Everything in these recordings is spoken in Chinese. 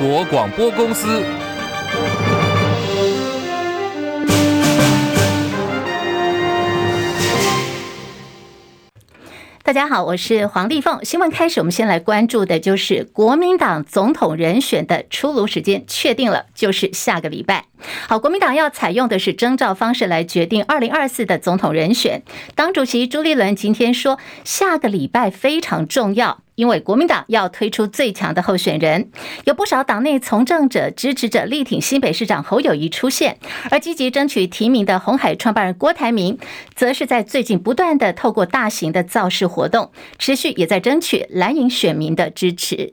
国广播公司。大家好，我是黄丽凤。新闻开始，我们先来关注的就是国民党总统人选的出炉时间确定了，就是下个礼拜。好，国民党要采用的是征召方式来决定二零二四的总统人选。党主席朱立伦今天说，下个礼拜非常重要。因为国民党要推出最强的候选人，有不少党内从政者支持者力挺新北市长侯友谊出现，而积极争取提名的红海创办人郭台铭，则是在最近不断的透过大型的造势活动，持续也在争取蓝营选民的支持。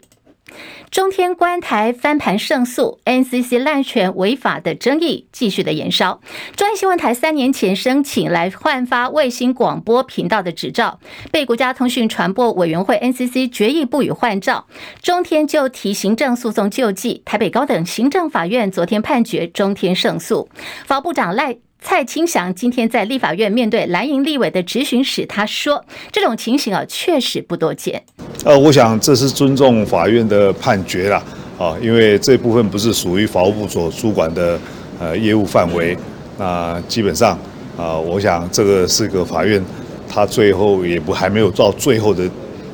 中天观台翻盘胜诉，NCC 滥权违法的争议继续的延烧。中央新闻台三年前申请来换发卫星广播频道的执照，被国家通讯传播委员会 NCC 决议不予换照，中天就提行政诉讼救济。台北高等行政法院昨天判决中天胜诉。法部长赖。蔡清祥今天在立法院面对蓝营立委的质询时，他说：“这种情形啊，确实不多见。呃，我想这是尊重法院的判决啦，啊，因为这部分不是属于法务部所主管的呃业务范围。那基本上啊，我想这个是个法院，他最后也不还没有到最后的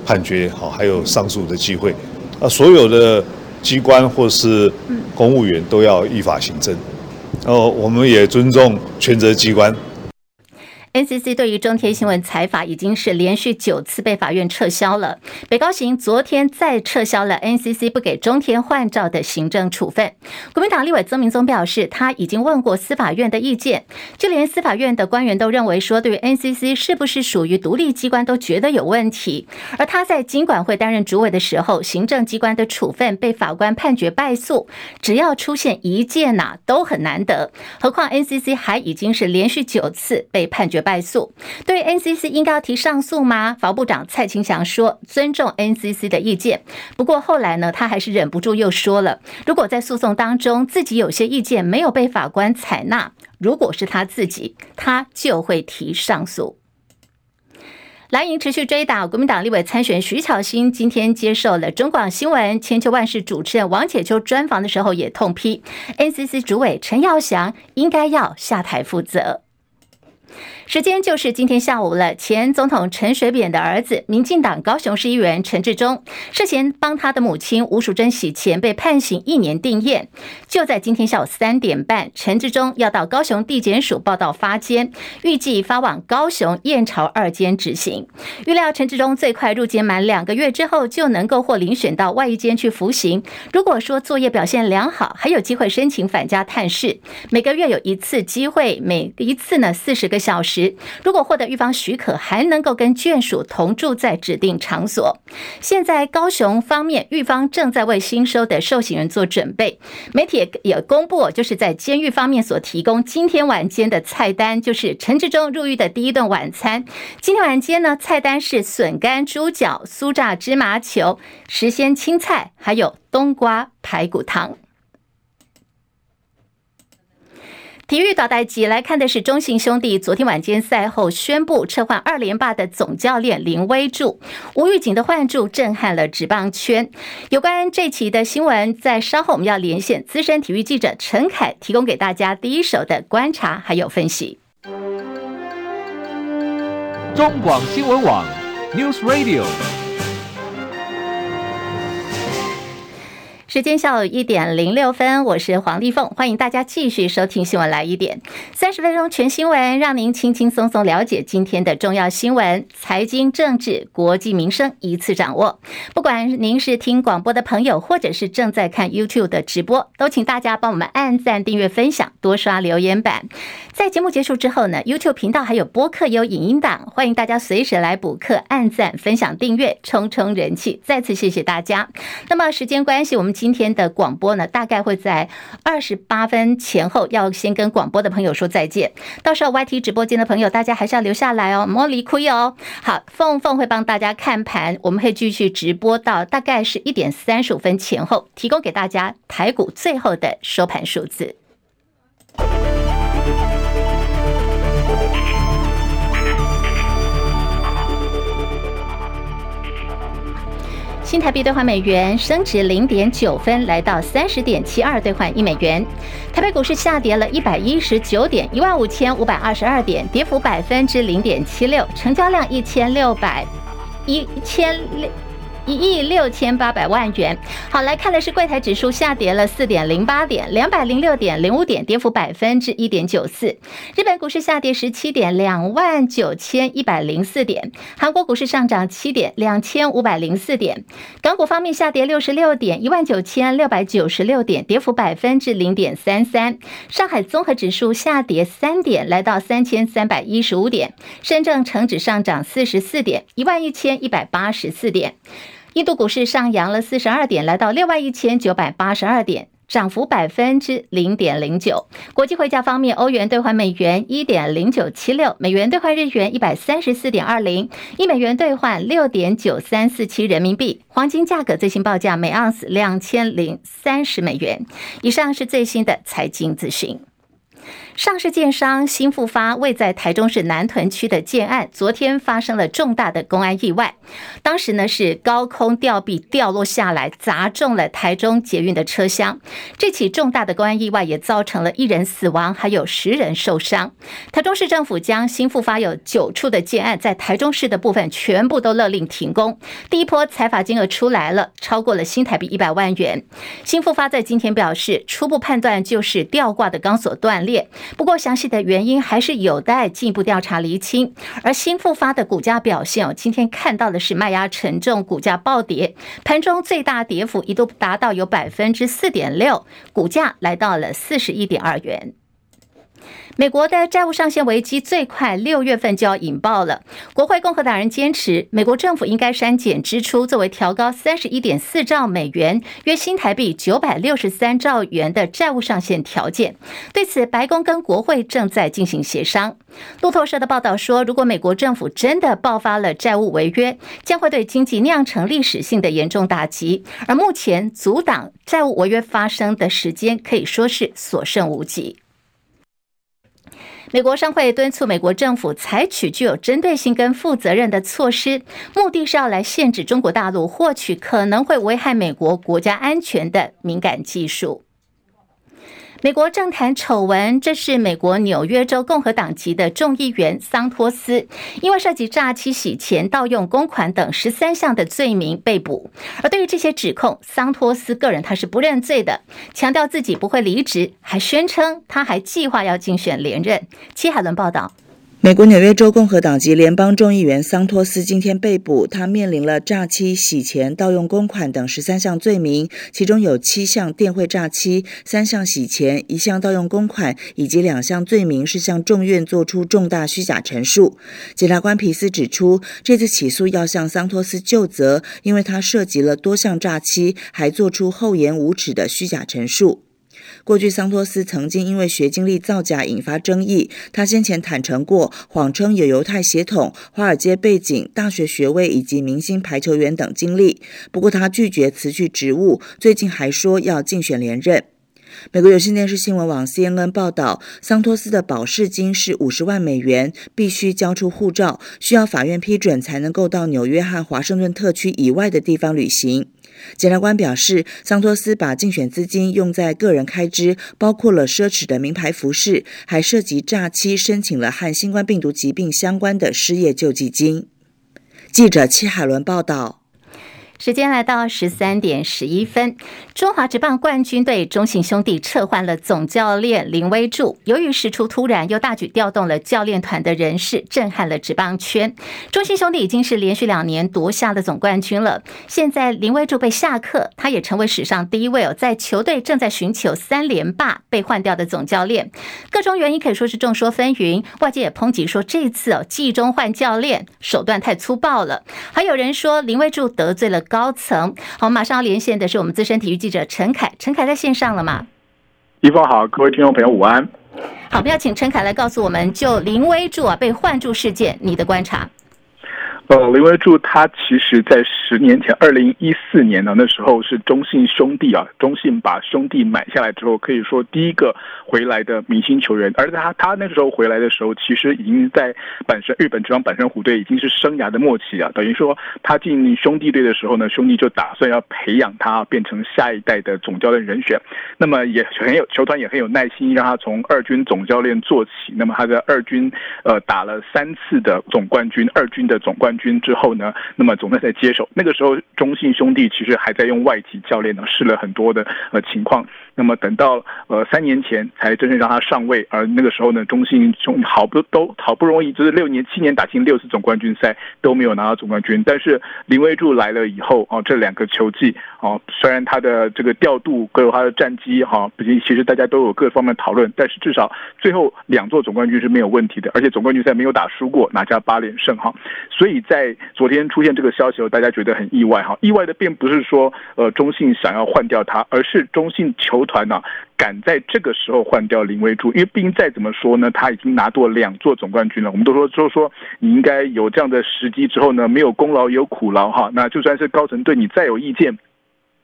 判决，好，还有上诉的机会。啊，所有的机关或是公务员都要依法行政。”哦，我们也尊重权责机关。NCC 对于中天新闻裁罚已经是连续九次被法院撤销了。北高行昨天再撤销了 NCC 不给中天换照的行政处分。国民党立委曾明宗表示，他已经问过司法院的意见，就连司法院的官员都认为说，对于 NCC 是不是属于独立机关都觉得有问题。而他在经管会担任主委的时候，行政机关的处分被法官判决败诉，只要出现一件呐，都很难得。何况 NCC 还已经是连续九次被判决。败诉，对 NCC 应该要提上诉吗？法务部长蔡清祥说尊重 NCC 的意见，不过后来呢，他还是忍不住又说了，如果在诉讼当中自己有些意见没有被法官采纳，如果是他自己，他就会提上诉。蓝营持续追打国民党立委参选徐巧芯，今天接受了中广新闻千秋万世主持人王浅秋专访的时候，也痛批 NCC 主委陈耀祥应该要下台负责。时间就是今天下午了。前总统陈水扁的儿子，民进党高雄市议员陈志忠，涉嫌帮他的母亲吴淑珍洗钱，被判刑一年定谳。就在今天下午三点半，陈志忠要到高雄地检署报到发监，预计发往高雄燕巢二监执行。预料陈志忠最快入监满两个月之后，就能够获遴选到外役监去服刑。如果说作业表现良好，还有机会申请返家探视，每个月有一次机会，每一次呢四十个小时。如果获得狱方许可，还能够跟眷属同住在指定场所。现在高雄方面，狱方正在为新收的受刑人做准备。媒体也公布，就是在监狱方面所提供今天晚间的菜单，就是陈志忠入狱的第一顿晚餐。今天晚间呢，菜单是笋干猪脚、酥炸芝麻球、时鲜青菜，还有冬瓜排骨汤。体育导带机来看的是中信兄弟昨天晚间赛后宣布撤换二连霸的总教练林威助，吴玉锦的换注震撼了职棒圈。有关这期的新闻，在稍后我们要连线资深体育记者陈凯，提供给大家第一手的观察还有分析。中广新闻网 News Radio。时间下午一点零六分，我是黄丽凤，欢迎大家继续收听新闻来一点，三十分钟全新闻，让您轻轻松松了解今天的重要新闻、财经、政治、国际民生一次掌握。不管您是听广播的朋友，或者是正在看 YouTube 的直播，都请大家帮我们按赞、订阅、分享，多刷留言板。在节目结束之后呢，YouTube 频道还有播客有影音档，欢迎大家随时来补课、按赞、分享、订阅，冲冲人气。再次谢谢大家。那么时间关系，我们。今天的广播呢，大概会在二十八分前后，要先跟广播的朋友说再见。到时候 YT 直播间的朋友，大家还是要留下来哦，莫离亏哦。好，凤凤会帮大家看盘，我们会继续直播到大概是一点三十五分前后，提供给大家台股最后的收盘数字。新台币兑换美元升值零点九分，来到三十点七二兑换一美元。台北股市下跌了一百一十九点，一万五千五百二十二点，跌幅百分之零点七六，成交量一千六百一千六。一亿六千八百万元。好，来看的是柜台指数下跌了四点零八点，两百零六点零五点，跌幅百分之一点九四。日本股市下跌十七点，两万九千一百零四点。韩国股市上涨七点，两千五百零四点。港股方面下跌六十六点，一万九千六百九十六点，跌幅百分之零点三三。上海综合指数下跌三点，来到三千三百一十五点。深圳成指上涨四十四点，一万一千一百八十四点。印度股市上扬了四十二点，来到六万一千九百八十二点，涨幅百分之零点零九。国际汇价方面，欧元兑换美元一点零九七六，美元兑换日元一百三十四点二零，一美元兑换六点九三四七人民币。黄金价格最新报价每盎司两千零三十美元。以上是最新的财经资讯。上市建商新复发位在台中市南屯区的建案，昨天发生了重大的公安意外。当时呢是高空吊臂掉落下来，砸中了台中捷运的车厢。这起重大的公安意外也造成了一人死亡，还有十人受伤。台中市政府将新复发有九处的建案在台中市的部分全部都勒令停工。第一波裁罚金额出来了，超过了新台币一百万元。新复发在今天表示，初步判断就是吊挂的钢索断裂。不过，详细的原因还是有待进一步调查厘清。而新复发的股价表现哦，今天看到的是卖压沉重，股价暴跌，盘中最大跌幅一度达到有百分之四点六，股价来到了四十一点二元。美国的债务上限危机最快六月份就要引爆了。国会共和党人坚持，美国政府应该删减支出，作为调高三十一点四兆美元（约新台币九百六十三兆元）的债务上限条件。对此，白宫跟国会正在进行协商。路透社的报道说，如果美国政府真的爆发了债务违约，将会对经济酿成历史性的严重打击。而目前阻挡债务违约发生的时间可以说是所剩无几。美国商会敦促美国政府采取具有针对性跟负责任的措施，目的是要来限制中国大陆获取可能会危害美国国家安全的敏感技术。美国政坛丑闻，这是美国纽约州共和党籍的众议员桑托斯，因为涉及诈欺、洗钱、盗用公款等十三项的罪名被捕。而对于这些指控，桑托斯个人他是不认罪的，强调自己不会离职，还宣称他还计划要竞选连任。戚海伦报道。美国纽约州共和党籍联邦众议员桑托斯今天被捕，他面临了诈欺、洗钱、盗用公款等十三项罪名，其中有七项电汇诈欺、三项洗钱、一项盗用公款，以及两项罪名是向众院做出重大虚假陈述。检察官皮斯指出，这次起诉要向桑托斯就责，因为他涉及了多项诈欺，还做出厚颜无耻的虚假陈述。过去，桑托斯曾经因为学经历造假引发争议。他先前坦诚过，谎称有犹太血统、华尔街背景、大学学位以及明星排球员等经历。不过，他拒绝辞去职务，最近还说要竞选连任。美国有线电视新闻网 CNN 报道，桑托斯的保释金是五十万美元，必须交出护照，需要法院批准才能够到纽约和华盛顿特区以外的地方旅行。检察官表示，桑托斯把竞选资金用在个人开支，包括了奢侈的名牌服饰，还涉及诈欺，申请了和新冠病毒疾病相关的失业救济金。记者戚海伦报道。时间来到十三点十一分，中华职棒冠军队中信兄弟撤换了总教练林威柱。由于事出突然，又大举调动了教练团的人事，震撼了职棒圈。中信兄弟已经是连续两年夺下了总冠军了。现在林威柱被下课，他也成为史上第一位哦，在球队正在寻求三连霸被换掉的总教练。各种原因可以说是众说纷纭，外界也抨击说这次哦季中换教练手段太粗暴了。还有人说林威柱得罪了。高层，好，马上要连线的是我们资深体育记者陈凯，陈凯在线上了吗？一峰好，各位听众朋友午安。好，我们要请陈凯来告诉我们，就林威柱啊被换柱事件，你的观察。呃，林文柱他其实在十年前，二零一四年呢，那时候是中信兄弟啊，中信把兄弟买下来之后，可以说第一个回来的明星球员。而他他那个时候回来的时候，其实已经在本身日本职棒阪神虎队已经是生涯的末期啊。等于说他进兄弟队的时候呢，兄弟就打算要培养他变成下一代的总教练人选。那么也很有球团也很有耐心，让他从二军总教练做起。那么他在二军呃打了三次的总冠军，二军的总冠军。军之后呢，那么总在在接手。那个时候，中信兄弟其实还在用外籍教练呢，试了很多的呃情况。那么等到呃三年前才真正让他上位，而那个时候呢，中信中好不都好不容易，就是六年七年打进六次总冠军赛都没有拿到总冠军。但是林威柱来了以后啊，这两个球季啊，虽然他的这个调度各有他的战绩哈，毕竟其实大家都有各方面讨论，但是至少最后两座总冠军是没有问题的，而且总冠军赛没有打输过，拿下八连胜哈。所以在昨天出现这个消息后，大家觉得很意外哈。意外的并不是说呃中信想要换掉他，而是中信球。团呢，敢在这个时候换掉林威助，因为毕竟再怎么说呢，他已经拿过两座总冠军了。我们都说，就是说，你应该有这样的时机之后呢，没有功劳也有苦劳哈。那就算是高层对你再有意见，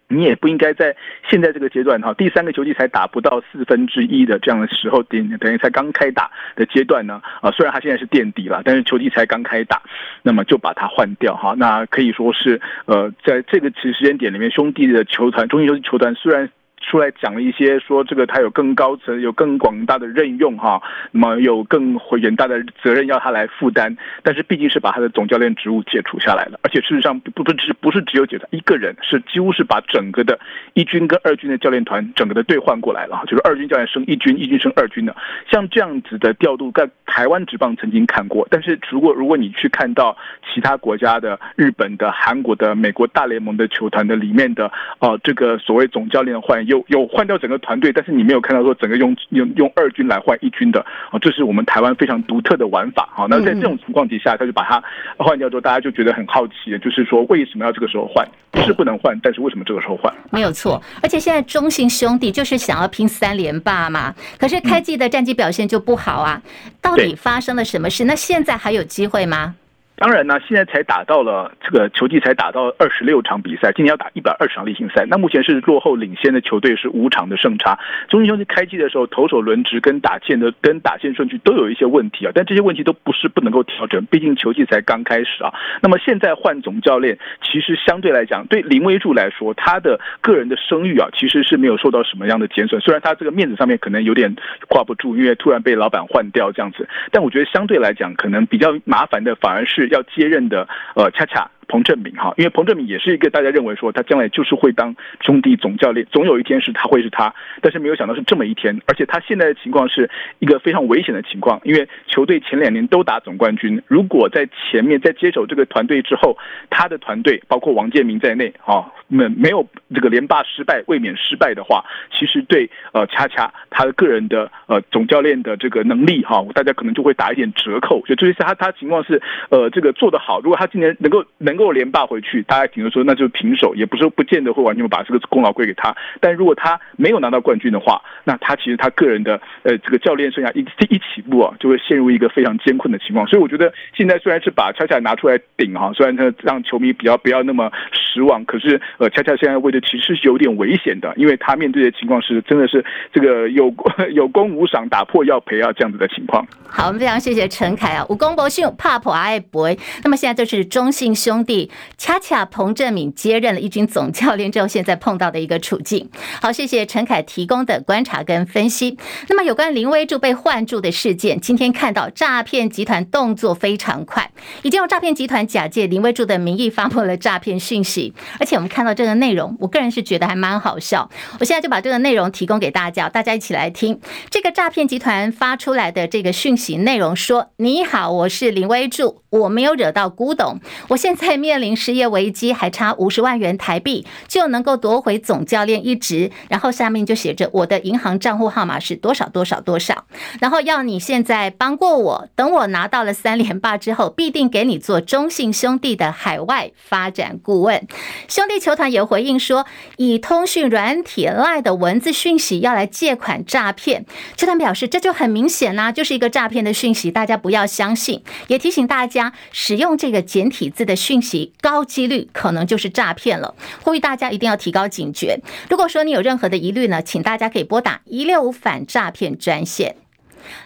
你也不应该在现在这个阶段哈，第三个球季才打不到四分之一的这样的时候，等等于才刚开打的阶段呢啊，虽然他现在是垫底了，但是球季才刚开打，那么就把他换掉哈。那可以说是呃，在这个时时间点里面，兄弟的球团，中信兄弟球团虽然。出来讲了一些，说这个他有更高层、有更广大的任用哈，那么有更远大的责任要他来负担，但是毕竟是把他的总教练职务解除下来了，而且事实上不不只不是只有解除一个人，是几乎是把整个的一军跟二军的教练团整个的兑换过来了，就是二军教练升一军，一军升二军的，像这样子的调度，在台湾职棒曾经看过，但是如果如果你去看到其他国家的日本的、韩国的、美国大联盟的球团的里面的哦、这个所谓总教练换。有有换掉整个团队，但是你没有看到说整个用用用二军来换一军的啊，这是我们台湾非常独特的玩法啊。那在这种情况底下，他就把它换掉之后，大家就觉得很好奇，就是说为什么要这个时候换？不是不能换，但是为什么这个时候换？没有错，而且现在中信兄弟就是想要拼三连霸嘛，可是开季的战绩表现就不好啊，到底发生了什么事？那现在还有机会吗？当然呢，现在才打到了这个球季才打到二十六场比赛，今年要打一百二十场例行赛。那目前是落后领先的球队是五场的胜差。中信兄弟开季的时候，投手轮值跟打线的跟打线顺序都有一些问题啊，但这些问题都不是不能够调整，毕竟球季才刚开始啊。那么现在换总教练，其实相对来讲，对林威助来说，他的个人的声誉啊，其实是没有受到什么样的减损。虽然他这个面子上面可能有点挂不住，因为突然被老板换掉这样子，但我觉得相对来讲，可能比较麻烦的反而是。要接任的，呃，恰恰。彭政闵哈，因为彭政闵也是一个大家认为说他将来就是会当兄弟总教练，总有一天是他会是他，但是没有想到是这么一天，而且他现在的情况是一个非常危险的情况，因为球队前两年都打总冠军，如果在前面在接手这个团队之后，他的团队包括王建民在内啊，没没有这个连霸失败，卫冕失败的话，其实对呃恰恰他个人的呃总教练的这个能力哈，大家可能就会打一点折扣，就就是他他情况是呃这个做得好，如果他今年能够能。如果连霸回去，大家听说那就是平手，也不是不见得会完全把这个功劳归给他。但如果他没有拿到冠军的话，那他其实他个人的呃这个教练生涯一一起步啊，就会陷入一个非常艰困的情况。所以我觉得现在虽然是把恰恰拿出来顶哈，虽然他让球迷比较不要那么失望，可是呃恰恰现在位置其实是有点危险的，因为他面对的情况是真的是这个有有功无赏，打破要赔啊这样子的情况。好，我们非常谢谢陈凯啊，武功不信，怕破爱不会。那么现在就是中信兄弟。恰恰彭政闵接任了一军总教练之后，现在碰到的一个处境。好，谢谢陈凯提供的观察跟分析。那么有关林威助被换住的事件，今天看到诈骗集团动作非常快，已经有诈骗集团假借林威助的名义发布了诈骗讯息，而且我们看到这个内容，我个人是觉得还蛮好笑。我现在就把这个内容提供给大家，大家一起来听。这个诈骗集团发出来的这个讯息内容说：“你好，我是林威助，我没有惹到古董，我现在。”面临失业危机，还差五十万元台币就能够夺回总教练一职。然后下面就写着我的银行账户号码是多少多少多少，然后要你现在帮过我，等我拿到了三连霸之后，必定给你做中信兄弟的海外发展顾问。兄弟球团也回应说，以通讯软体 LINE 的文字讯息要来借款诈骗，球团表示这就很明显啦、就是一个诈骗的讯息，大家不要相信。也提醒大家，使用这个简体字的讯息，高几率可能就是诈骗了。呼吁大家一定要提高警觉。如果说你有任何的疑虑呢，请大家可以拨打一六五反诈骗专线。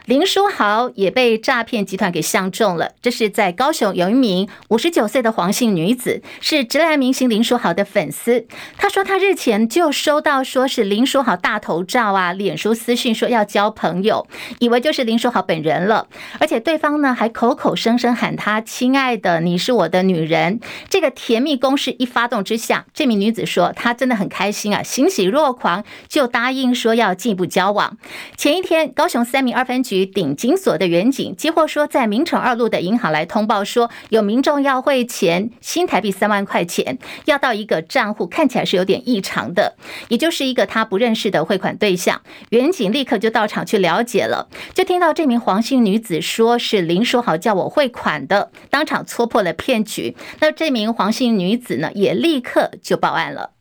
林书豪也被诈骗集团给相中了。这是在高雄有一名五十九岁的黄姓女子，是直男明星林书豪的粉丝。她说，她日前就收到说是林书豪大头照啊，脸书私讯说要交朋友，以为就是林书豪本人了。而且对方呢还口口声声喊她“亲爱的，你是我的女人”。这个甜蜜攻势一发动之下，这名女子说她真的很开心啊，欣喜若狂，就答应说要进一步交往。前一天，高雄三民二分。局顶金所的员警接获说，在明诚二路的银行来通报说，有民众要汇钱新台币三万块钱，要到一个账户，看起来是有点异常的，也就是一个他不认识的汇款对象。员警立刻就到场去了解了，就听到这名黄姓女子说是林书豪叫我汇款的，当场戳破了骗局。那这名黄姓女子呢，也立刻就报案了。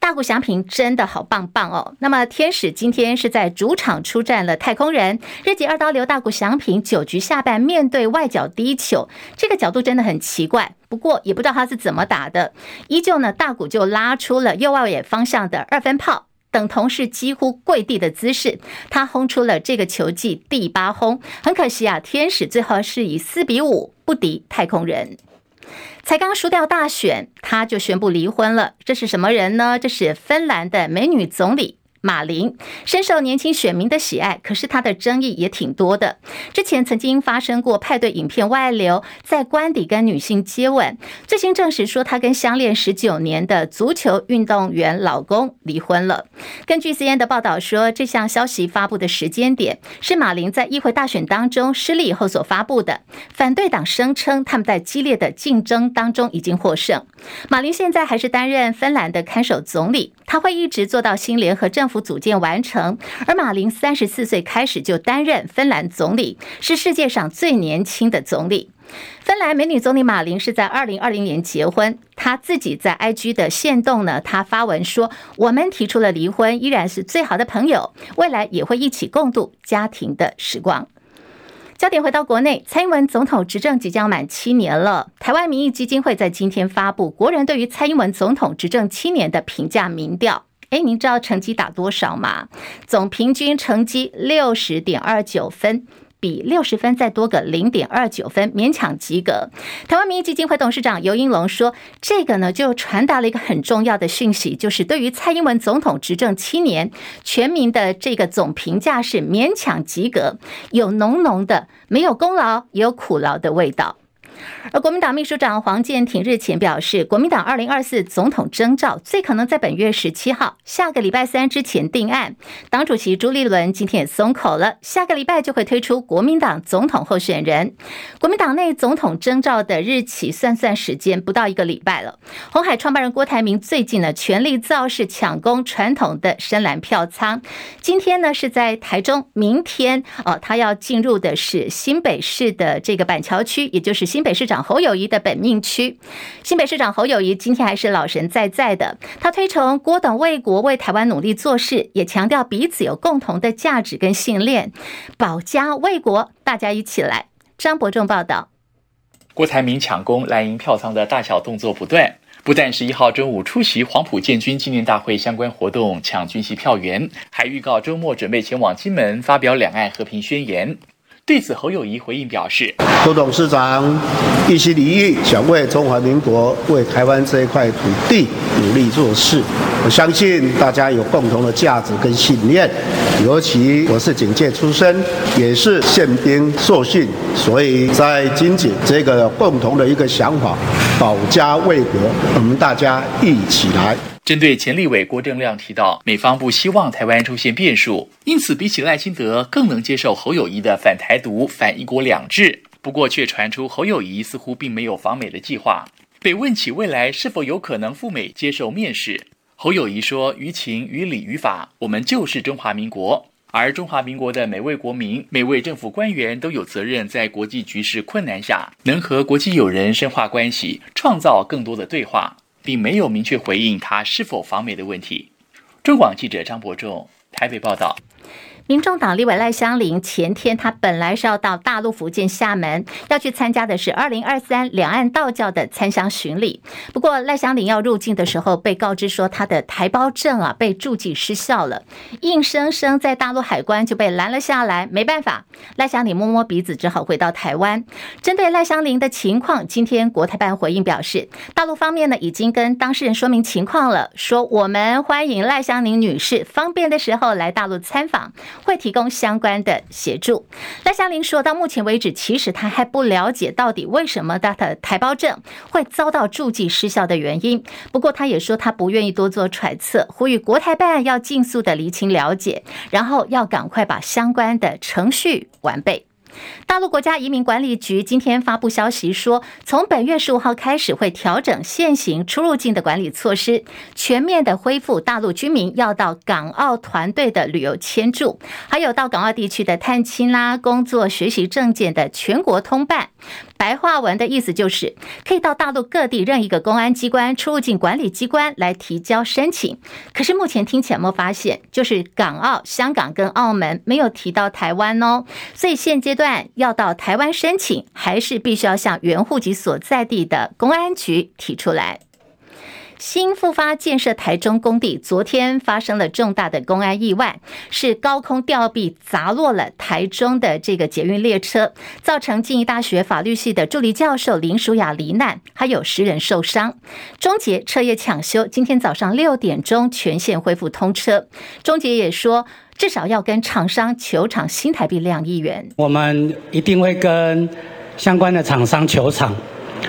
大谷翔平真的好棒棒哦！那么天使今天是在主场出战了太空人，日籍二刀流大谷翔平九局下半面对外角低球，这个角度真的很奇怪。不过也不知道他是怎么打的，依旧呢，大谷就拉出了右外野方向的二分炮，等同是几乎跪地的姿势，他轰出了这个球季第八轰。很可惜啊，天使最后是以四比五不敌太空人。才刚输掉大选，他就宣布离婚了。这是什么人呢？这是芬兰的美女总理。马林深受年轻选民的喜爱，可是他的争议也挺多的。之前曾经发生过派对影片外流，在官邸跟女性接吻，最新证实说他跟相恋十九年的足球运动员老公离婚了。根据 CNN 的报道说，这项消息发布的时间点是马林在议会大选当中失利以后所发布的。反对党声称他们在激烈的竞争当中已经获胜。马林现在还是担任芬兰的看守总理，他会一直做到新联合政府组建完成，而马林三十四岁开始就担任芬兰总理，是世界上最年轻的总理。芬兰美女总理马林是在二零二零年结婚，她自己在 IG 的限动呢，她发文说：“我们提出了离婚，依然是最好的朋友，未来也会一起共度家庭的时光。”焦点回到国内，蔡英文总统执政即将满七年了。台湾民意基金会在今天发布国人对于蔡英文总统执政七年的评价民调。哎，您知道成绩打多少吗？总平均成绩六十点二九分，比六十分再多个零点二九分，勉强及格。台湾民意基金会董事长尤英龙说：“这个呢，就传达了一个很重要的讯息，就是对于蔡英文总统执政七年，全民的这个总评价是勉强及格，有浓浓的没有功劳也有苦劳的味道。”而国民党秘书长黄健庭日前表示，国民党二零二四总统征召最可能在本月十七号，下个礼拜三之前定案。党主席朱立伦今天也松口了，下个礼拜就会推出国民党总统候选人。国民党内总统征召的日期算算时间，不到一个礼拜了。红海创办人郭台铭最近呢，全力造势抢攻传统的深蓝票仓。今天呢是在台中，明天哦，他要进入的是新北市的这个板桥区，也就是新北。北市长侯友谊的本命区，新北市长侯友谊今天还是老神在在的。他推崇郭董为国为台湾努力做事，也强调彼此有共同的价值跟信念，保家卫国，大家一起来。张伯仲报道。郭台铭抢攻蓝营票仓的大小动作不断，不但十一号中午出席黄埔建军纪念大会相关活动抢军系票源，还预告周末准备前往金门发表两岸和平宣言。对此，侯友谊回应表示：“周董事长一心一意想为中华民国、为台湾这一块土地努力做事，我相信大家有共同的价值跟信念。尤其我是警界出身，也是宪兵受训，所以在金警这个共同的一个想法，保家卫国，我们大家一起来。”针对前立委郭正亮提到，美方不希望台湾出现变数，因此比起赖清德更能接受侯友谊的反台独、反一国两制。不过，却传出侯友谊似乎并没有访美的计划。被问起未来是否有可能赴美接受面试，侯友谊说：“于情于理于法，我们就是中华民国。而中华民国的每位国民、每位政府官员都有责任，在国际局势困难下，能和国际友人深化关系，创造更多的对话，并没有明确回应他是否访美的问题。”中广记者张伯仲台北报道。民众党立委赖香伶前天，他本来是要到大陆福建厦门，要去参加的是二零二三两岸道教的参香巡礼。不过赖香伶要入境的时候，被告知说他的台胞证啊被注记失效了，硬生生在大陆海关就被拦了下来。没办法，赖香伶摸摸鼻子，只好回到台湾。针对赖香伶的情况，今天国台办回应表示，大陆方面呢已经跟当事人说明情况了，说我们欢迎赖香伶女士方便的时候来大陆参访。会提供相关的协助。赖香伶说，到目前为止，其实她还不了解到底为什么她的台胞证会遭到注记失效的原因。不过，她也说她不愿意多做揣测，呼吁国台办要尽速的厘清了解，然后要赶快把相关的程序完备。大陆国家移民管理局今天发布消息说，从本月十五号开始会调整现行出入境的管理措施，全面的恢复大陆居民要到港澳团队的旅游签注，还有到港澳地区的探亲啦、工作、学习证件的全国通办。白话文的意思就是，可以到大陆各地任一个公安机关、出入境管理机关来提交申请。可是目前听起来没发现，就是港澳、香港跟澳门没有提到台湾哦，所以现阶段要到台湾申请，还是必须要向原户籍所在地的公安局提出来。新复发建设台中工地昨天发生了重大的公安意外，是高空吊臂砸落了台中的这个捷运列车，造成静宜大学法律系的助理教授林淑雅罹难，还有十人受伤。中捷彻夜抢修，今天早上六点钟全线恢复通车。中捷也说，至少要跟厂商求场新台币两亿元。我们一定会跟相关的厂商求场。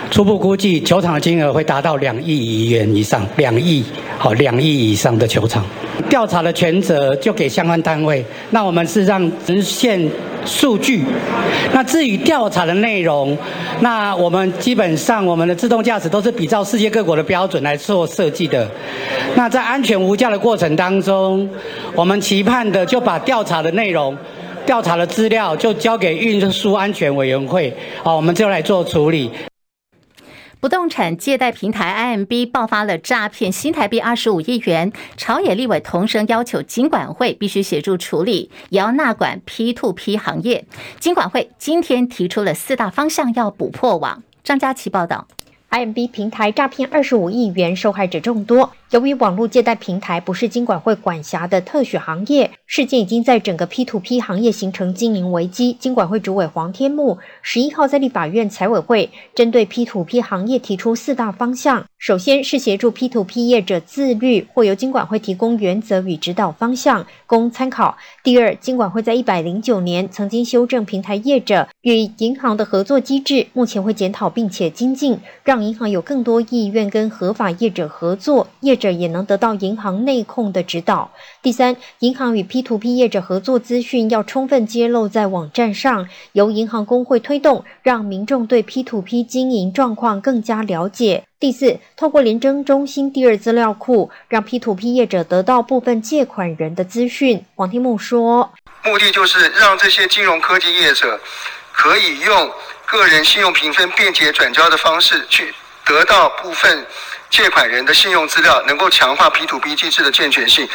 初步估计，求场的金额会达到两亿元以上，两亿，好，两亿以上的求场。调查的权责就给相关单位，那我们是让实现数据。那至于调查的内容，那我们基本上我们的自动驾驶都是比照世界各国的标准来做设计的。那在安全无价的过程当中，我们期盼的就把调查的内容、调查的资料就交给运输安全委员会，好，我们就来做处理。不动产借贷平台 IMB 爆发了诈骗，新台币二十五亿元。朝野立委同声要求金管会必须协助处理，也要纳管 P2P 行业。金管会今天提出了四大方向要补破网。张佳琪报道。IMB 平台诈骗二十五亿元，受害者众多。由于网络借贷平台不是金管会管辖的特许行业，事件已经在整个 P2P 行业形成经营危机。金管会主委黄天牧十一号在立法院财委会针对 P2P 行业提出四大方向。首先是协助 P2P 业者自律，或由金管会提供原则与指导方向，供参考。第二，金管会在一百零九年曾经修正平台业者与银行的合作机制，目前会检讨并且精进，让银行有更多意愿跟合法业者合作，业者也能得到银行内控的指导。第三，银行与 P P2P 业者合作资讯要充分揭露在网站上，由银行工会推动，让民众对 P2P 经营状况更加了解。第四，透过联征中心第二资料库，让 P2P 业者得到部分借款人的资讯。黄天木说：“目的就是让这些金融科技业者可以用个人信用评分便捷转交的方式，去得到部分借款人的信用资料，能够强化 P2P 机制的健全性。”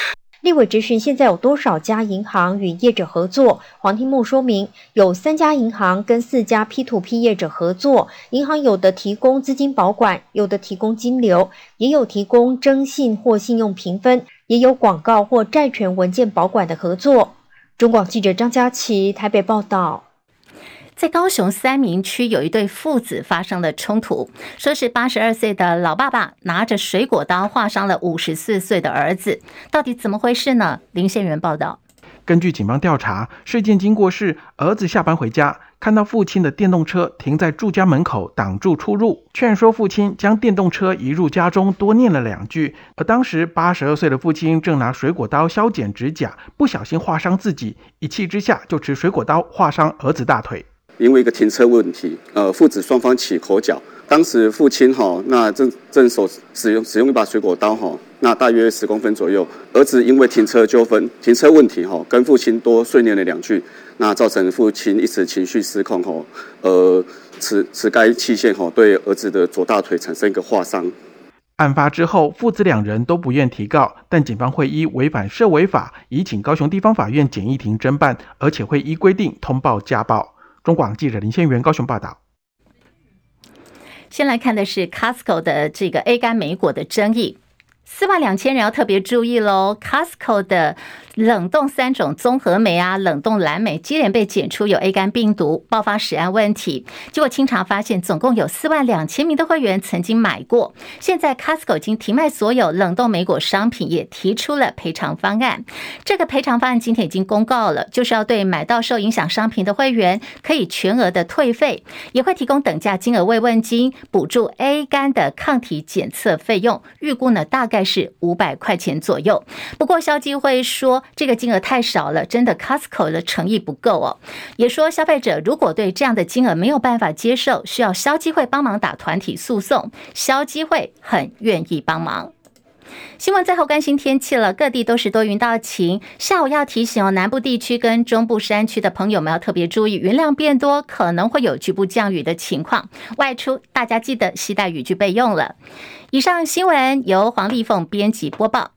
立委质询：现在有多少家银行与业者合作？黄天木说明，有三家银行跟四家 P2P 业者合作。银行有的提供资金保管，有的提供金流，也有提供征信或信用评分，也有广告或债权文件保管的合作。中广记者张佳琪台北报道。在高雄三民区有一对父子发生了冲突，说是八十二岁的老爸爸拿着水果刀划伤了五十四岁的儿子，到底怎么回事呢？林宪元报道。根据警方调查，事件经过是儿子下班回家，看到父亲的电动车停在住家门口挡住出入，劝说父亲将电动车移入家中，多念了两句。而当时八十二岁的父亲正拿水果刀削剪指甲，不小心划伤自己，一气之下就持水果刀划伤儿子大腿。因为一个停车问题，呃，父子双方起口角。当时父亲哈，那正正手使用使用一把水果刀哈，那大约十公分左右。儿子因为停车纠纷、停车问题哈，跟父亲多碎念了两句，那造成父亲一时情绪失控哈，呃，持持该器械哈对儿子的左大腿产生一个划伤。案发之后，父子两人都不愿提告，但警方会依违反涉违法，移请高雄地方法院简易庭侦办，而且会依规定通报家暴。中广记者林先元高雄报道。先来看的是 Costco 的这个 A 肝莓果的争议。四万两千人要特别注意喽！Costco 的冷冻三种综合莓啊，冷冻蓝莓接连被检出有 A 肝病毒，爆发食安问题。结果清查发现，总共有四万两千名的会员曾经买过。现在 Costco 已经停卖所有冷冻莓果商品，也提出了赔偿方案。这个赔偿方案今天已经公告了，就是要对买到受影响商品的会员可以全额的退费，也会提供等价金额慰问金，补助 A 肝的抗体检测费用。预估呢，大概。是五百块钱左右，不过消基会说这个金额太少了，真的 Costco 的诚意不够哦。也说消费者如果对这样的金额没有办法接受，需要消基会帮忙打团体诉讼，消基会很愿意帮忙。新闻最后关心天气了，各地都是多云到晴。下午要提醒哦，南部地区跟中部山区的朋友们要特别注意，云量变多，可能会有局部降雨的情况。外出大家记得携带雨具备用了。以上新闻由黄丽凤编辑播报。